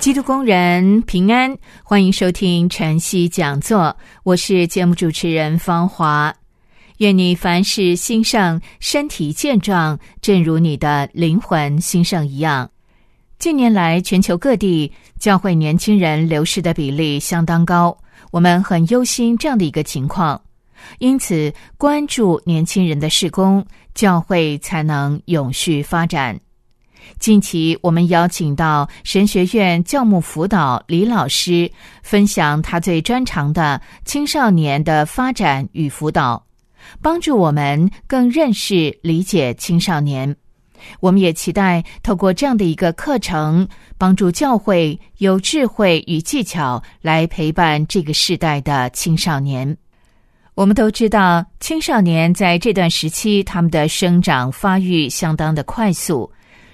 基督工人平安，欢迎收听晨曦讲座。我是节目主持人芳华。愿你凡事兴盛，身体健壮，正如你的灵魂兴盛一样。近年来，全球各地教会年轻人流失的比例相当高，我们很忧心这样的一个情况。因此，关注年轻人的事工，教会才能永续发展。近期，我们邀请到神学院教牧辅导李老师，分享他最专长的青少年的发展与辅导，帮助我们更认识、理解青少年。我们也期待透过这样的一个课程，帮助教会有智慧与技巧来陪伴这个时代的青少年。我们都知道，青少年在这段时期，他们的生长发育相当的快速。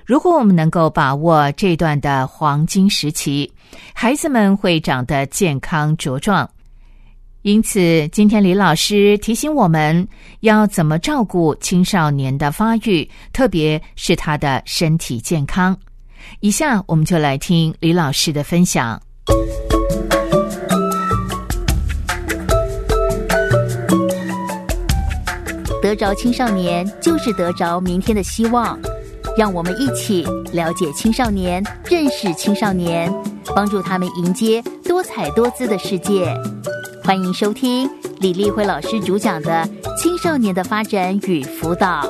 如果我们能够把握这段的黄金时期，孩子们会长得健康茁壮。因此，今天李老师提醒我们要怎么照顾青少年的发育，特别是他的身体健康。以下我们就来听李老师的分享。得着青少年，就是得着明天的希望。让我们一起了解青少年，认识青少年，帮助他们迎接多彩多姿的世界。欢迎收听李丽辉老师主讲的《青少年的发展与辅导》。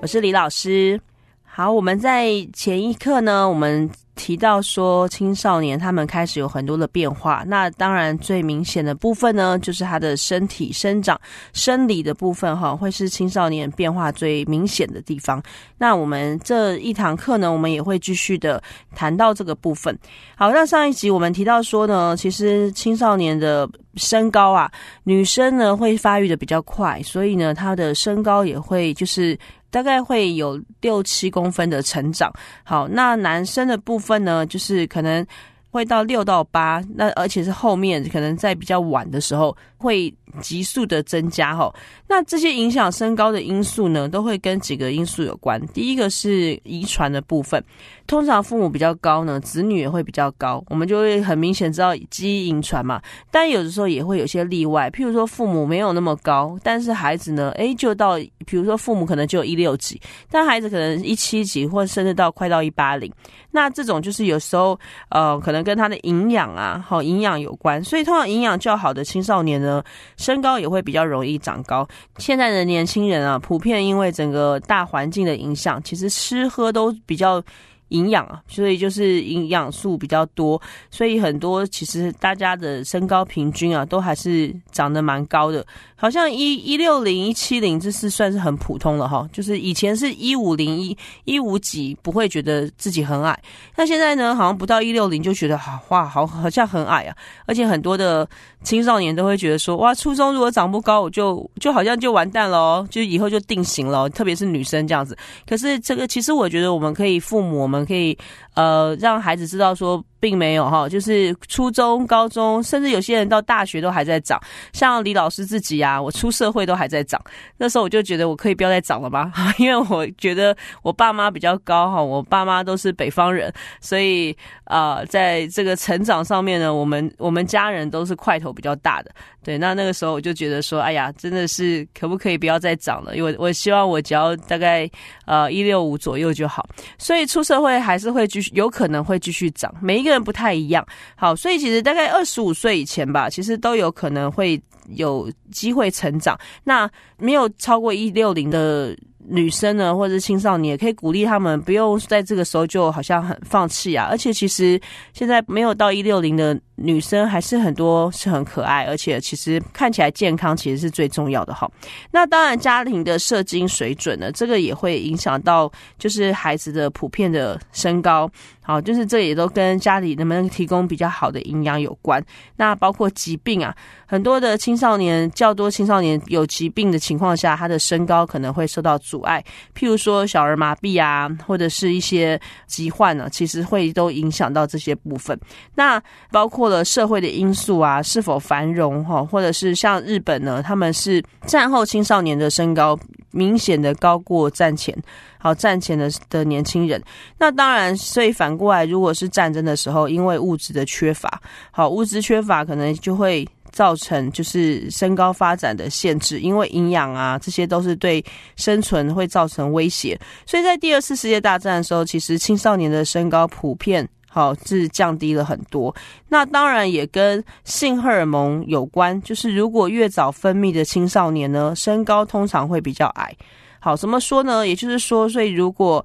我是李老师。好，我们在前一课呢，我们。提到说青少年他们开始有很多的变化，那当然最明显的部分呢，就是他的身体生长、生理的部分哈，会是青少年变化最明显的地方。那我们这一堂课呢，我们也会继续的谈到这个部分。好，那上一集我们提到说呢，其实青少年的身高啊，女生呢会发育的比较快，所以呢，她的身高也会就是。大概会有六七公分的成长。好，那男生的部分呢，就是可能会到六到八，那而且是后面可能在比较晚的时候会急速的增加。哈，那这些影响身高的因素呢，都会跟几个因素有关。第一个是遗传的部分。通常父母比较高呢，子女也会比较高，我们就会很明显知道基因遗传嘛。但有的时候也会有些例外，譬如说父母没有那么高，但是孩子呢，诶，就到，比如说父母可能就一六几，但孩子可能一七几，或甚至到快到一八零。那这种就是有时候，呃，可能跟他的营养啊，好营养有关。所以通常营养较好的青少年呢，身高也会比较容易长高。现在的年轻人啊，普遍因为整个大环境的影响，其实吃喝都比较。营养啊，所以就是营养素比较多，所以很多其实大家的身高平均啊，都还是长得蛮高的。好像一一六零一七零，这是算是很普通了哈。就是以前是一五零一一五几，不会觉得自己很矮。那现在呢，好像不到一六零就觉得好哇，好好像很矮啊。而且很多的青少年都会觉得说，哇，初中如果长不高，我就就好像就完蛋了，就以后就定型了。特别是女生这样子。可是这个其实我觉得我们可以，父母我们可以呃让孩子知道说。并没有哈，就是初中、高中，甚至有些人到大学都还在长。像李老师自己啊，我出社会都还在长。那时候我就觉得我可以不要再长了吧，因为我觉得我爸妈比较高哈，我爸妈都是北方人，所以啊，在这个成长上面呢，我们我们家人都是块头比较大的。对，那那个时候我就觉得说，哎呀，真的是可不可以不要再长了？因为我希望我只要大概呃一六五左右就好。所以出社会还是会继续，有可能会继续长。每一个不太一样。好，所以其实大概二十五岁以前吧，其实都有可能会有机会成长。那没有超过一六零的。女生呢，或者是青少年，也可以鼓励他们不用在这个时候就好像很放弃啊。而且其实现在没有到一六零的女生还是很多，是很可爱，而且其实看起来健康其实是最重要的哈。那当然，家庭的射精水准呢，这个也会影响到就是孩子的普遍的身高。好，就是这也都跟家里能不能提供比较好的营养有关。那包括疾病啊，很多的青少年较多青少年有疾病的情况下，他的身高可能会受到阻阻碍。譬如说小儿麻痹啊，或者是一些疾患呢，其实会都影响到这些部分。那包括了社会的因素啊，是否繁荣哈，或者是像日本呢，他们是战后青少年的身高明显的高过战前。好，战前的的年轻人，那当然，所以反过来，如果是战争的时候，因为物质的缺乏，好，物质缺乏可能就会造成就是身高发展的限制，因为营养啊，这些都是对生存会造成威胁。所以在第二次世界大战的时候，其实青少年的身高普遍好是降低了很多。那当然也跟性荷尔蒙有关，就是如果越早分泌的青少年呢，身高通常会比较矮。好，怎么说呢？也就是说，所以如果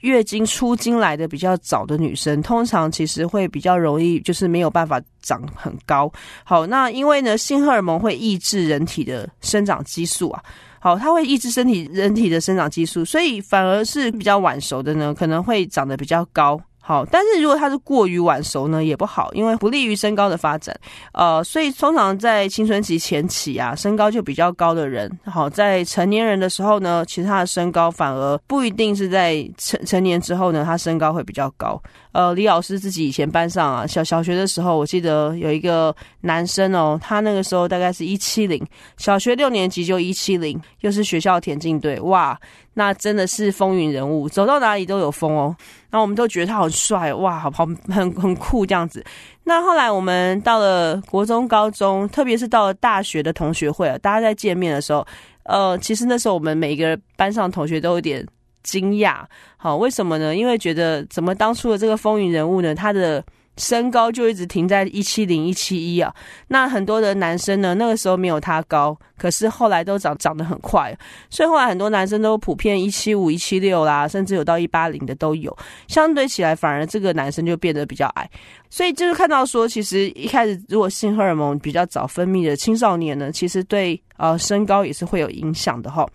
月经出经来的比较早的女生，通常其实会比较容易，就是没有办法长很高。好，那因为呢，性荷尔蒙会抑制人体的生长激素啊。好，它会抑制身体人体的生长激素，所以反而是比较晚熟的呢，可能会长得比较高。好，但是如果它是过于晚熟呢，也不好，因为不利于身高的发展。呃，所以通常在青春期前期啊，身高就比较高的人，好，在成年人的时候呢，其实他的身高反而不一定是在成成年之后呢，他身高会比较高。呃，李老师自己以前班上啊，小小学的时候，我记得有一个男生哦，他那个时候大概是一七零，小学六年级就一七零，又是学校田径队，哇，那真的是风云人物，走到哪里都有风哦。然后我们都觉得他好帅，哇，好好很很酷这样子。那后来我们到了国中、高中，特别是到了大学的同学会啊，大家在见面的时候，呃，其实那时候我们每一个班上同学都有点。惊讶，好，为什么呢？因为觉得怎么当初的这个风云人物呢？他的身高就一直停在一七零一七一啊。那很多的男生呢，那个时候没有他高，可是后来都长长得很快，所以后来很多男生都普遍一七五、一七六啦，甚至有到一八零的都有。相对起来，反而这个男生就变得比较矮。所以就是看到说，其实一开始如果性荷尔蒙比较早分泌的青少年呢，其实对呃身高也是会有影响的哈。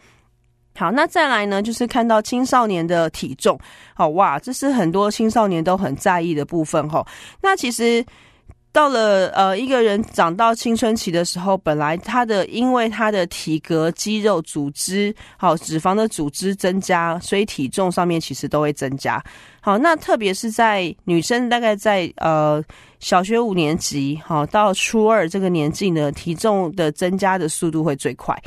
好，那再来呢，就是看到青少年的体重，好哇，这是很多青少年都很在意的部分哈。那其实到了呃一个人长到青春期的时候，本来他的因为他的体格、肌肉、组织、好脂肪的组织增加，所以体重上面其实都会增加。好，那特别是在女生大概在呃小学五年级，好到初二这个年纪呢，体重的增加的速度会最快。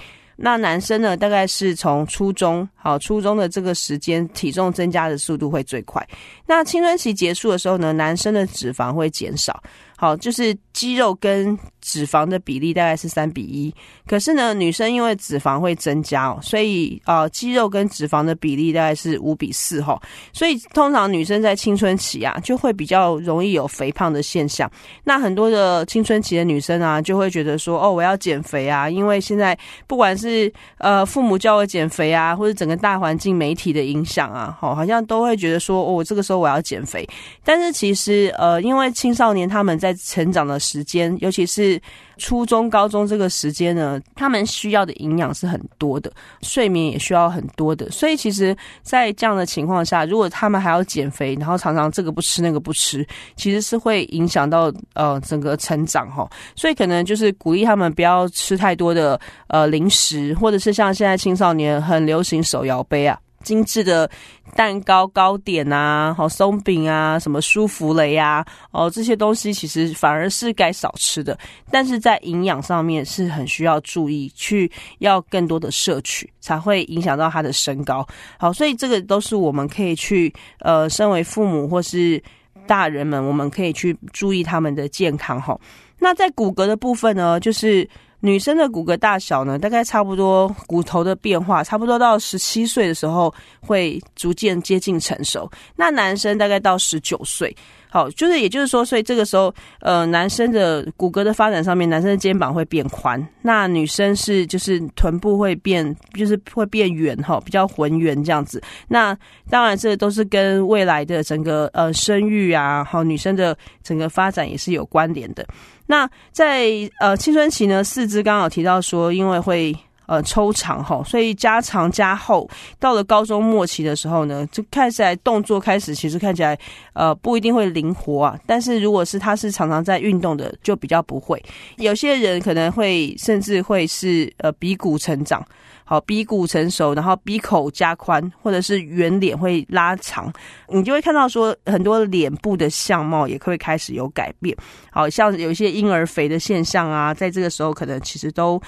那男生呢，大概是从初中，好初中的这个时间，体重增加的速度会最快。那青春期结束的时候呢，男生的脂肪会减少。好，就是肌肉跟脂肪的比例大概是三比一，可是呢，女生因为脂肪会增加哦，所以啊，肌肉跟脂肪的比例大概是五比四哈，所以通常女生在青春期啊，就会比较容易有肥胖的现象。那很多的青春期的女生啊，就会觉得说，哦，我要减肥啊，因为现在不管是呃父母叫我减肥啊，或者整个大环境媒体的影响啊，好，好像都会觉得说，哦，这个时候我要减肥。但是其实呃，因为青少年他们在成长的时间，尤其是初中、高中这个时间呢，他们需要的营养是很多的，睡眠也需要很多的。所以，其实，在这样的情况下，如果他们还要减肥，然后常常这个不吃那个不吃，其实是会影响到呃整个成长哈。所以，可能就是鼓励他们不要吃太多的呃零食，或者是像现在青少年很流行手摇杯啊。精致的蛋糕、糕点啊，好松饼啊，什么舒芙蕾呀，哦，这些东西其实反而是该少吃的。但是在营养上面是很需要注意，去要更多的摄取，才会影响到他的身高。好，所以这个都是我们可以去，呃，身为父母或是大人们，我们可以去注意他们的健康。哈，那在骨骼的部分呢，就是。女生的骨骼大小呢，大概差不多骨头的变化，差不多到十七岁的时候会逐渐接近成熟。那男生大概到十九岁。好，就是也就是说，所以这个时候，呃，男生的骨骼的发展上面，男生的肩膀会变宽，那女生是就是臀部会变，就是会变圆哈，比较浑圆这样子。那当然，这都是跟未来的整个呃生育啊，好女生的整个发展也是有关联的。那在呃青春期呢，四肢刚刚有提到说，因为会。呃，抽长哈，所以加长加厚。到了高中末期的时候呢，就看起来动作开始，其实看起来呃不一定会灵活啊。但是如果是他是常常在运动的，就比较不会。有些人可能会甚至会是呃鼻骨成长，好鼻骨成熟，然后鼻口加宽，或者是圆脸会拉长，你就会看到说很多脸部的相貌也会开始有改变。好像有一些婴儿肥的现象啊，在这个时候可能其实都。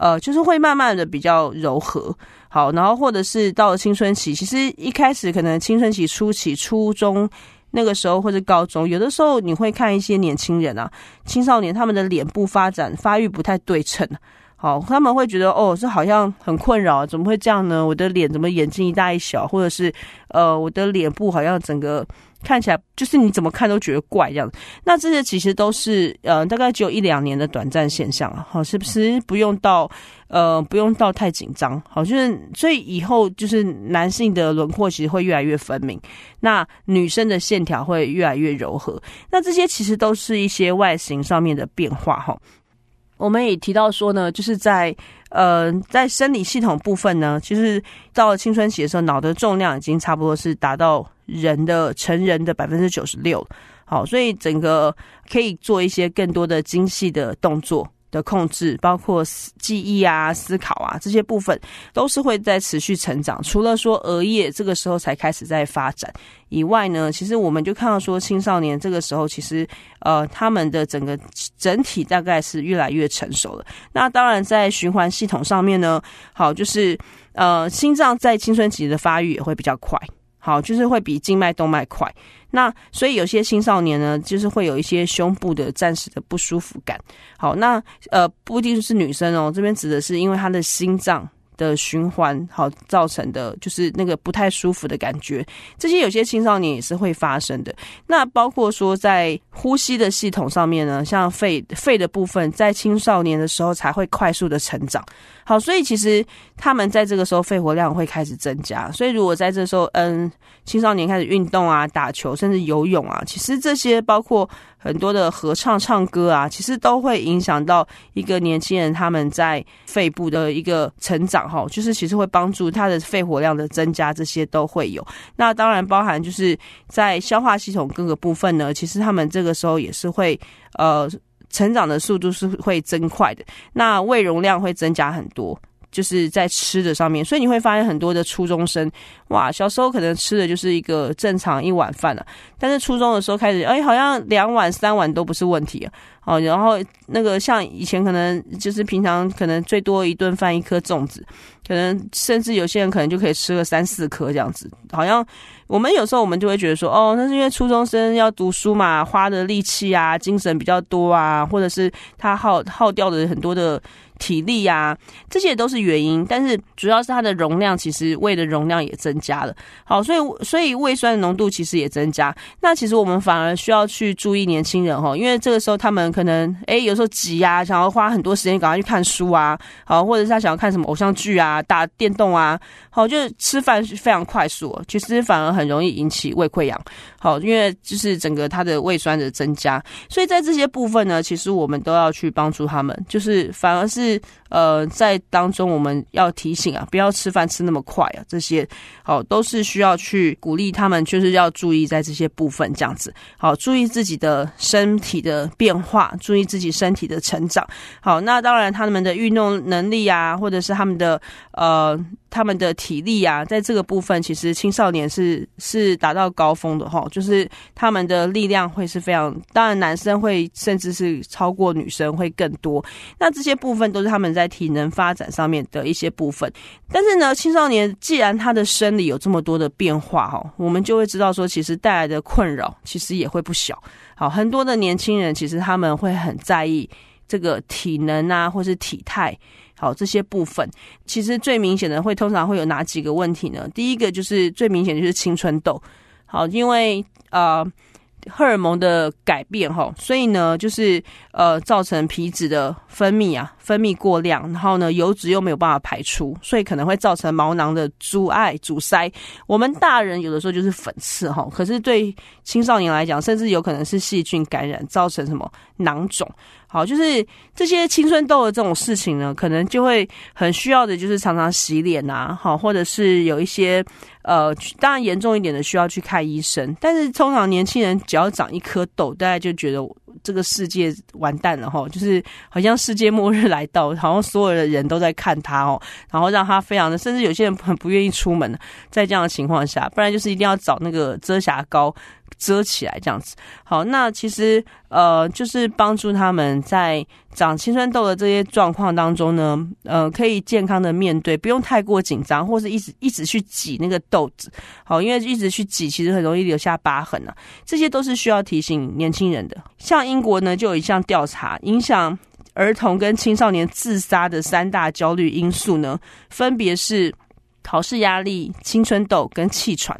呃，就是会慢慢的比较柔和，好，然后或者是到了青春期，其实一开始可能青春期初期、初中那个时候或者高中，有的时候你会看一些年轻人啊、青少年，他们的脸部发展发育不太对称，好，他们会觉得哦，这好像很困扰，怎么会这样呢？我的脸怎么眼睛一大一小，或者是呃，我的脸部好像整个。看起来就是你怎么看都觉得怪这样，那这些其实都是呃大概只有一两年的短暂现象啊，好是不是不用到呃不用到太紧张，好就是所以以后就是男性的轮廓其实会越来越分明，那女生的线条会越来越柔和，那这些其实都是一些外形上面的变化哈。我们也提到说呢，就是在呃在生理系统部分呢，其实到了青春期的时候，脑的重量已经差不多是达到。人的成人的百分之九十六，好，所以整个可以做一些更多的精细的动作的控制，包括记忆啊、思考啊这些部分，都是会在持续成长。除了说额叶这个时候才开始在发展以外呢，其实我们就看到说青少年这个时候，其实呃他们的整个整体大概是越来越成熟了。那当然在循环系统上面呢，好就是呃心脏在青春期的发育也会比较快。好，就是会比静脉动脉快。那所以有些青少年呢，就是会有一些胸部的暂时的不舒服感。好，那呃不一定是女生哦，这边指的是因为她的心脏。的循环好造成的，就是那个不太舒服的感觉。这些有些青少年也是会发生的。那包括说在呼吸的系统上面呢，像肺肺的部分，在青少年的时候才会快速的成长。好，所以其实他们在这个时候肺活量会开始增加。所以如果在这时候，嗯，青少年开始运动啊、打球，甚至游泳啊，其实这些包括。很多的合唱、唱歌啊，其实都会影响到一个年轻人他们在肺部的一个成长哈，就是其实会帮助他的肺活量的增加，这些都会有。那当然包含就是在消化系统各个部分呢，其实他们这个时候也是会呃成长的速度是会增快的，那胃容量会增加很多。就是在吃的上面，所以你会发现很多的初中生，哇，小时候可能吃的就是一个正常一碗饭了，但是初中的时候开始，哎，好像两碗三碗都不是问题啊。哦，然后那个像以前可能就是平常可能最多一顿饭一颗粽子，可能甚至有些人可能就可以吃个三四颗这样子。好像我们有时候我们就会觉得说，哦，那是因为初中生要读书嘛，花的力气啊，精神比较多啊，或者是他耗耗掉的很多的体力呀，这些都是原因。但是主要是它的容量，其实胃的容量也增加了。好，所以所以胃酸的浓度其实也增加。那其实我们反而需要去注意年轻人哈，因为这个时候他们。可能哎，有时候急啊，想要花很多时间赶快去看书啊，好，或者是他想要看什么偶像剧啊、打电动啊，好，就是吃饭是非常快速，其实反而很容易引起胃溃疡。好，因为就是整个他的胃酸的增加，所以在这些部分呢，其实我们都要去帮助他们，就是反而是呃，在当中我们要提醒啊，不要吃饭吃那么快啊，这些好都是需要去鼓励他们，就是要注意在这些部分这样子，好，注意自己的身体的变化。注意自己身体的成长，好，那当然他们的运动能力啊，或者是他们的呃他们的体力啊，在这个部分，其实青少年是是达到高峰的哈，就是他们的力量会是非常，当然男生会甚至是超过女生会更多，那这些部分都是他们在体能发展上面的一些部分。但是呢，青少年既然他的生理有这么多的变化哈，我们就会知道说，其实带来的困扰其实也会不小。好，很多的年轻人其实他们会很在意这个体能啊，或是体态，好这些部分，其实最明显的会通常会有哪几个问题呢？第一个就是最明显的就是青春痘，好，因为呃。荷尔蒙的改变，哈，所以呢，就是呃，造成皮脂的分泌啊，分泌过量，然后呢，油脂又没有办法排出，所以可能会造成毛囊的阻碍、阻塞。我们大人有的时候就是粉刺，哈，可是对青少年来讲，甚至有可能是细菌感染，造成什么囊肿。好，就是这些青春痘的这种事情呢，可能就会很需要的，就是常常洗脸啊，好，或者是有一些呃，当然严重一点的需要去看医生。但是通常年轻人只要长一颗痘，大家就觉得这个世界完蛋了哈，就是好像世界末日来到，好像所有的人都在看他哦，然后让他非常的，甚至有些人很不愿意出门，在这样的情况下，不然就是一定要找那个遮瑕膏。遮起来这样子，好，那其实呃，就是帮助他们在长青春痘的这些状况当中呢，呃，可以健康的面对，不用太过紧张，或是一直一直去挤那个痘子，好，因为一直去挤，其实很容易留下疤痕啊，这些都是需要提醒年轻人的。像英国呢，就有一项调查，影响儿童跟青少年自杀的三大焦虑因素呢，分别是考试压力、青春痘跟气喘。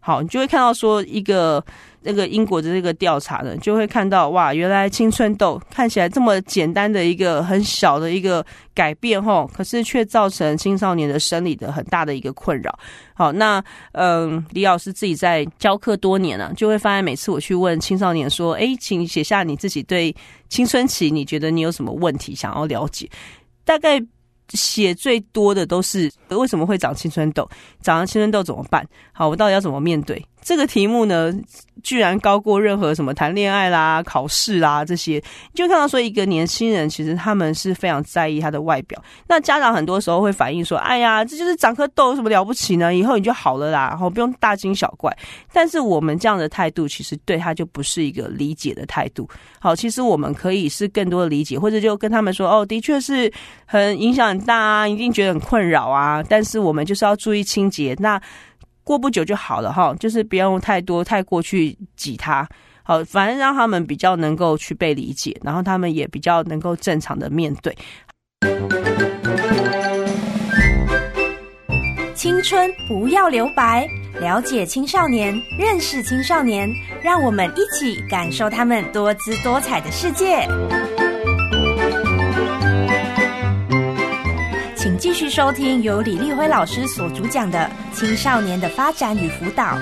好，你就会看到说一个那个英国的这个调查呢，就会看到哇，原来青春痘看起来这么简单的一个很小的一个改变吼，可是却造成青少年的生理的很大的一个困扰。好，那嗯，李老师自己在教课多年了，就会发现每次我去问青少年说，哎，请写下你自己对青春期你觉得你有什么问题想要了解，大概。写最多的都是为什么会长青春痘？长了青春痘怎么办？好，我到底要怎么面对？这个题目呢，居然高过任何什么谈恋爱啦、考试啦这些。就看到说，一个年轻人其实他们是非常在意他的外表。那家长很多时候会反映说：“哎呀，这就是长颗痘，有什么了不起呢？以后你就好了啦，然后不用大惊小怪。”但是我们这样的态度，其实对他就不是一个理解的态度。好，其实我们可以是更多的理解，或者就跟他们说：“哦，的确是很影响很大啊，一定觉得很困扰啊。”但是我们就是要注意清洁。那过不久就好了哈，就是不要用太多太过去挤他，好，反正让他们比较能够去被理解，然后他们也比较能够正常的面对。青春不要留白，了解青少年，认识青少年，让我们一起感受他们多姿多彩的世界。请继续收听由李立辉老师所主讲的青少年的发展与辅导。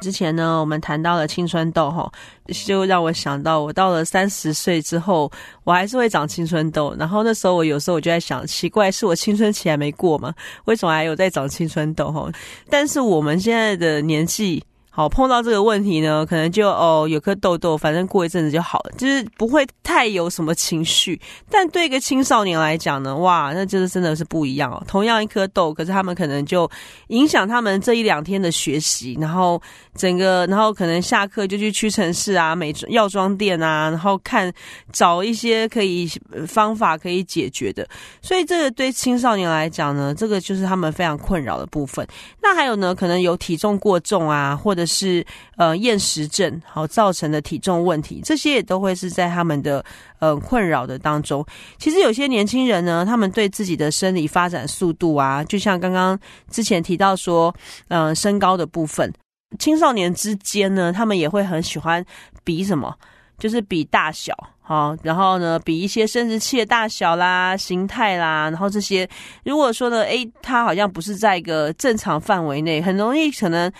之前呢，我们谈到了青春痘，哈，就让我想到，我到了三十岁之后，我还是会长青春痘。然后那时候，我有时候我就在想，奇怪，是我青春期还没过吗？为什么还有在长青春痘？哈，但是我们现在的年纪。好，碰到这个问题呢，可能就哦有颗痘痘，反正过一阵子就好了，就是不会太有什么情绪。但对一个青少年来讲呢，哇，那就是真的是不一样哦。同样一颗痘，可是他们可能就影响他们这一两天的学习，然后整个，然后可能下课就去屈臣氏啊、美药妆店啊，然后看找一些可以方法可以解决的。所以这个对青少年来讲呢，这个就是他们非常困扰的部分。那还有呢，可能有体重过重啊，或者是呃厌食症好造成的体重问题，这些也都会是在他们的呃困扰的当中。其实有些年轻人呢，他们对自己的生理发展速度啊，就像刚刚之前提到说，嗯，身高的部分，青少年之间呢，他们也会很喜欢比什么，就是比大小好，然后呢，比一些生殖器的大小啦、形态啦，然后这些，如果说呢，诶，他好像不是在一个正常范围内，很容易可能。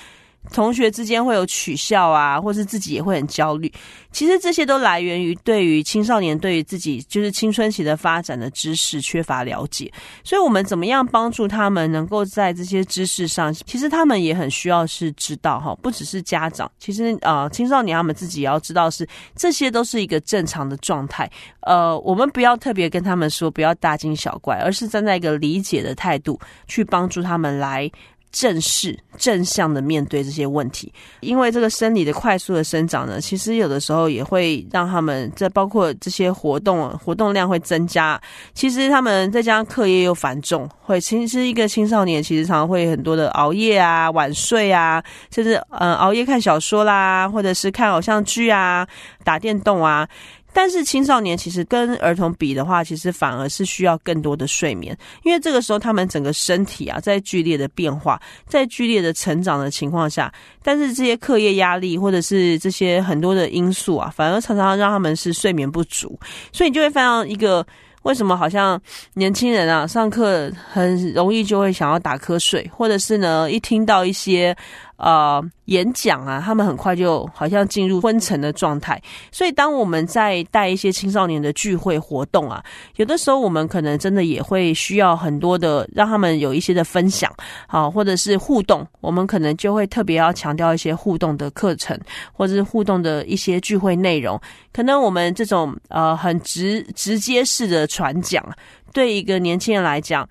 同学之间会有取笑啊，或是自己也会很焦虑。其实这些都来源于对于青少年对于自己就是青春期的发展的知识缺乏了解。所以，我们怎么样帮助他们能够在这些知识上？其实他们也很需要是知道哈，不只是家长，其实呃，青少年他们自己也要知道是这些都是一个正常的状态。呃，我们不要特别跟他们说不要大惊小怪，而是站在一个理解的态度去帮助他们来。正视、正向的面对这些问题，因为这个生理的快速的生长呢，其实有的时候也会让他们在包括这些活动活动量会增加。其实他们再加上课业又繁重，会其实一个青少年其实常常会很多的熬夜啊、晚睡啊，甚至呃熬夜看小说啦，或者是看偶像剧啊、打电动啊。但是青少年其实跟儿童比的话，其实反而是需要更多的睡眠，因为这个时候他们整个身体啊在剧烈的变化，在剧烈的成长的情况下，但是这些课业压力或者是这些很多的因素啊，反而常常让他们是睡眠不足，所以你就会发现一个为什么好像年轻人啊上课很容易就会想要打瞌睡，或者是呢一听到一些。呃，演讲啊，他们很快就好像进入昏沉的状态。所以，当我们在带一些青少年的聚会活动啊，有的时候我们可能真的也会需要很多的让他们有一些的分享，好，或者是互动。我们可能就会特别要强调一些互动的课程，或者是互动的一些聚会内容。可能我们这种呃很直直接式的传讲，对一个年轻人来讲。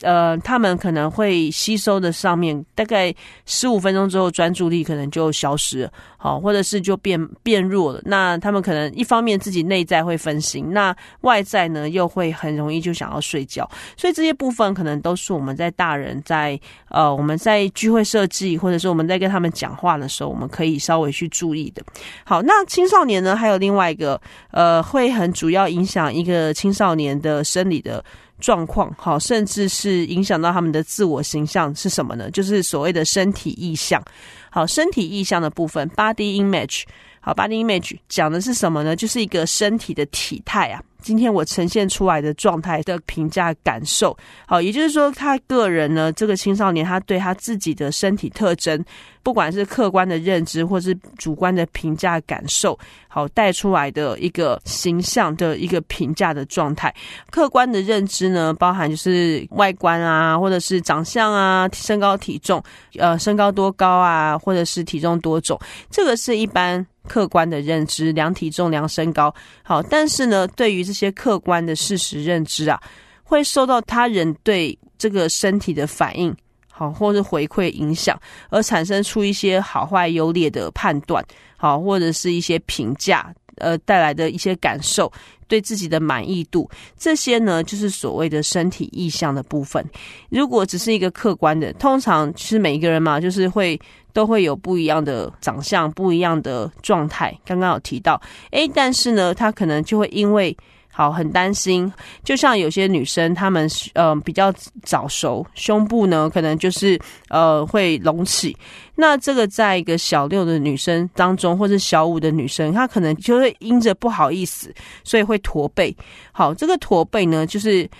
呃，他们可能会吸收的上面大概十五分钟之后，专注力可能就消失了，好，或者是就变变弱了。那他们可能一方面自己内在会分心，那外在呢又会很容易就想要睡觉。所以这些部分可能都是我们在大人在呃我们在聚会设计，或者是我们在跟他们讲话的时候，我们可以稍微去注意的。好，那青少年呢，还有另外一个呃，会很主要影响一个青少年的生理的。状况好，甚至是影响到他们的自我形象是什么呢？就是所谓的身体意向。好，身体意向的部分，body image。好，body image 讲的是什么呢？就是一个身体的体态啊。今天我呈现出来的状态的评价感受，好，也就是说，他个人呢，这个青少年他对他自己的身体特征，不管是客观的认知或是主观的评价感受，好带出来的一个形象的一个评价的状态。客观的认知呢，包含就是外观啊，或者是长相啊，身高体重，呃，身高多高啊，或者是体重多重，这个是一般。客观的认知，量体重、量身高，好，但是呢，对于这些客观的事实认知啊，会受到他人对这个身体的反应，好，或是回馈影响，而产生出一些好坏优劣的判断，好，或者是一些评价，呃，带来的一些感受。对自己的满意度，这些呢，就是所谓的身体意向的部分。如果只是一个客观的，通常其实每一个人嘛，就是会都会有不一样的长相、不一样的状态。刚刚有提到，诶，但是呢，他可能就会因为。好，很担心，就像有些女生，她们呃比较早熟，胸部呢可能就是呃会隆起。那这个在一个小六的女生当中，或者小五的女生，她可能就会因着不好意思，所以会驼背。好，这个驼背呢，就是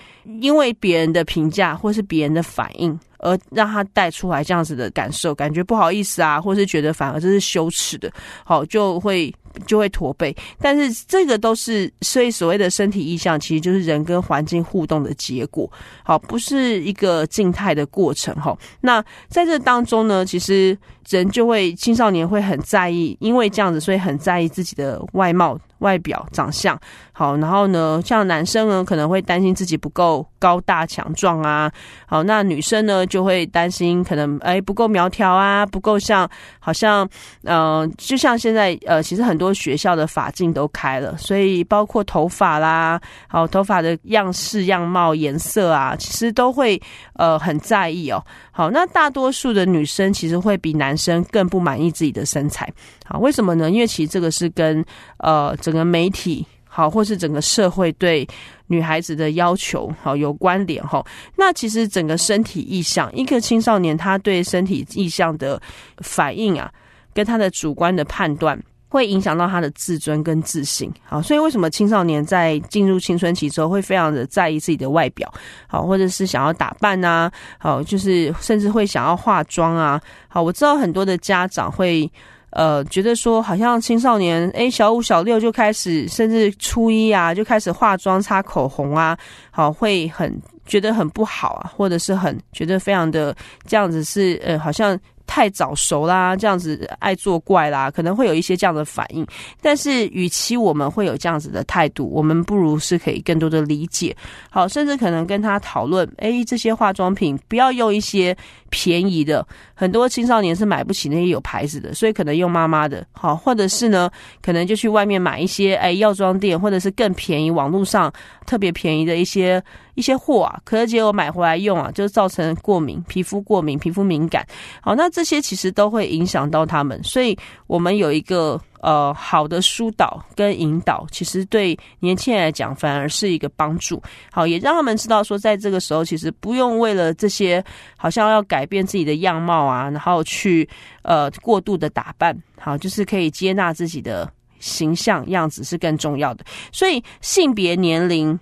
因为别人的评价或是别人的反应。而让他带出来这样子的感受，感觉不好意思啊，或是觉得反而这是羞耻的，好就会就会驼背。但是这个都是所以所谓的身体意向，其实就是人跟环境互动的结果，好不是一个静态的过程哈。那在这当中呢，其实人就会青少年会很在意，因为这样子，所以很在意自己的外貌。外表长相好，然后呢，像男生呢可能会担心自己不够高大强壮啊，好，那女生呢就会担心可能哎不够苗条啊，不够像，好像嗯，就像现在呃，其实很多学校的发镜都开了，所以包括头发啦，好，头发的样式、样貌、颜色啊，其实都会呃很在意哦。好，那大多数的女生其实会比男生更不满意自己的身材。好，为什么呢？因为其实这个是跟呃整个媒体好，或是整个社会对女孩子的要求好有关联哈。那其实整个身体意向，一个青少年他对身体意向的反应啊，跟他的主观的判断。会影响到他的自尊跟自信，好，所以为什么青少年在进入青春期之后会非常的在意自己的外表，好，或者是想要打扮啊，好，就是甚至会想要化妆啊，好，我知道很多的家长会，呃，觉得说好像青少年，诶，小五小六就开始，甚至初一啊就开始化妆擦口红啊，好，会很觉得很不好啊，或者是很觉得非常的这样子是，呃，好像。太早熟啦，这样子爱作怪啦，可能会有一些这样的反应。但是，与其我们会有这样子的态度，我们不如是可以更多的理解，好，甚至可能跟他讨论，哎，这些化妆品不要用一些便宜的，很多青少年是买不起那些有牌子的，所以可能用妈妈的，好，或者是呢，可能就去外面买一些，哎，药妆店或者是更便宜，网络上特别便宜的一些。一些货啊，可是结果买回来用啊，就造成过敏、皮肤过敏、皮肤敏感。好，那这些其实都会影响到他们，所以我们有一个呃好的疏导跟引导，其实对年轻人来讲反而是一个帮助。好，也让他们知道说，在这个时候其实不用为了这些好像要改变自己的样貌啊，然后去呃过度的打扮。好，就是可以接纳自己的形象样子是更重要的。所以性别、年龄。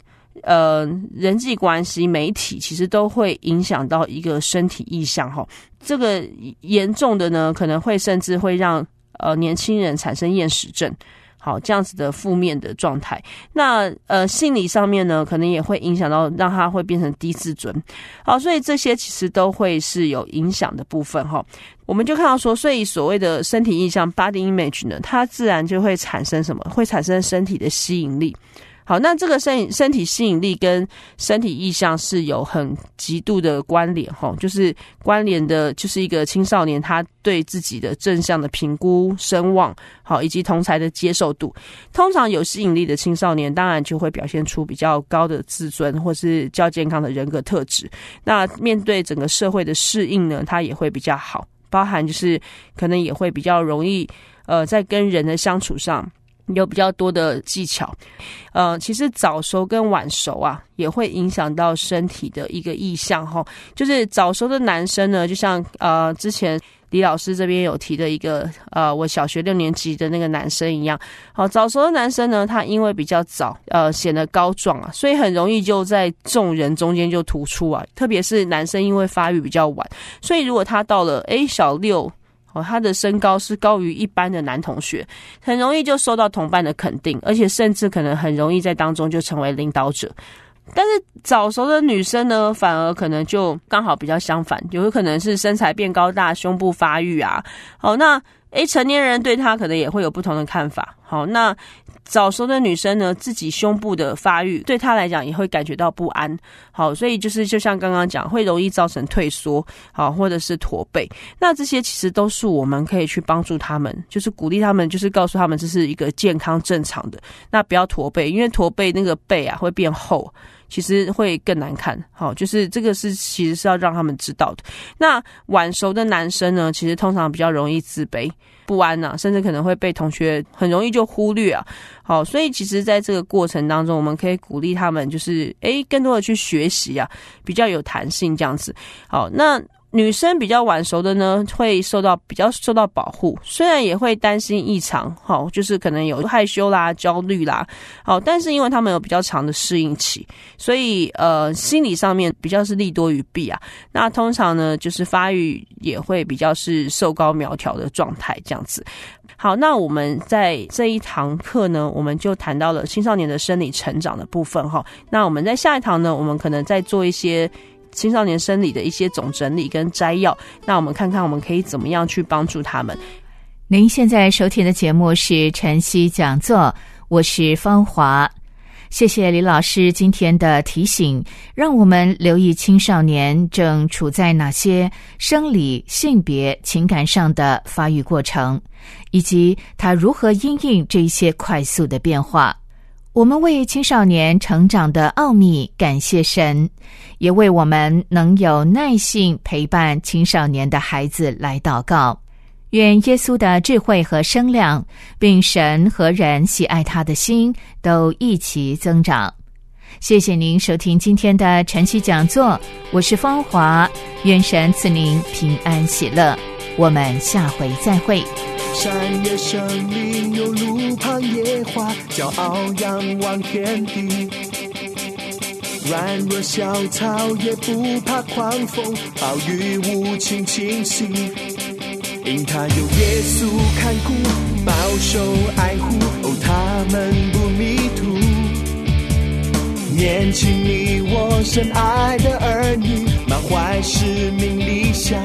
呃，人际关系、媒体其实都会影响到一个身体意向哈。这个严重的呢，可能会甚至会让呃年轻人产生厌食症，好这样子的负面的状态。那呃心理上面呢，可能也会影响到让他会变成低自尊。好，所以这些其实都会是有影响的部分哈。我们就看到说，所以所谓的身体印象 （body image） 呢，它自然就会产生什么？会产生身体的吸引力。好，那这个身身体吸引力跟身体意向是有很极度的关联哈，就是关联的，就是一个青少年他对自己的正向的评估、声望，好以及同才的接受度。通常有吸引力的青少年，当然就会表现出比较高的自尊，或是较健康的人格特质。那面对整个社会的适应呢，他也会比较好，包含就是可能也会比较容易，呃，在跟人的相处上。有比较多的技巧，呃，其实早熟跟晚熟啊，也会影响到身体的一个意向哈。就是早熟的男生呢，就像呃之前李老师这边有提的一个呃，我小学六年级的那个男生一样。好，早熟的男生呢，他因为比较早，呃，显得高壮啊，所以很容易就在众人中间就突出啊。特别是男生因为发育比较晚，所以如果他到了诶小六。哦，他的身高是高于一般的男同学，很容易就受到同伴的肯定，而且甚至可能很容易在当中就成为领导者。但是早熟的女生呢，反而可能就刚好比较相反，有可能是身材变高大、胸部发育啊。哦，那诶，成年人对她可能也会有不同的看法。好，那。早熟的女生呢，自己胸部的发育对她来讲也会感觉到不安。好，所以就是就像刚刚讲，会容易造成退缩，好，或者是驼背。那这些其实都是我们可以去帮助他们，就是鼓励他们，就是告诉他们这是一个健康正常的。那不要驼背，因为驼背那个背啊会变厚，其实会更难看。好，就是这个是其实是要让他们知道的。那晚熟的男生呢，其实通常比较容易自卑。不安呐，甚至可能会被同学很容易就忽略啊。好，所以其实在这个过程当中，我们可以鼓励他们，就是诶，更多的去学习啊，比较有弹性这样子。好，那。女生比较晚熟的呢，会受到比较受到保护，虽然也会担心异常，好，就是可能有害羞啦、焦虑啦，好，但是因为他们有比较长的适应期，所以呃，心理上面比较是利多于弊啊。那通常呢，就是发育也会比较是瘦高苗条的状态这样子。好，那我们在这一堂课呢，我们就谈到了青少年的生理成长的部分哈。那我们在下一堂呢，我们可能再做一些。青少年生理的一些总整理跟摘要，那我们看看我们可以怎么样去帮助他们。您现在收听的节目是晨曦讲座，我是芳华。谢谢李老师今天的提醒，让我们留意青少年正处在哪些生理、性别、情感上的发育过程，以及他如何应应这些快速的变化。我们为青少年成长的奥秘感谢神，也为我们能有耐性陪伴青少年的孩子来祷告。愿耶稣的智慧和声量，并神和人喜爱他的心都一起增长。谢谢您收听今天的晨曦讲座，我是芳华。愿神赐您平安喜乐。我们下回再会。山野生林有路旁野花，骄傲仰望天地。软弱小草也不怕狂风暴雨无情侵袭，因他有耶稣看顾，保守爱护，哦，他们不迷途。年轻你我深爱的儿女，满怀使命理想。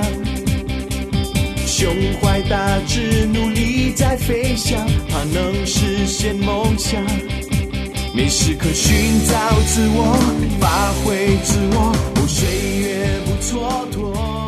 胸怀大志努力在飞翔怕能实现梦想。没时刻寻找自我发挥自我岁月不蹉跎。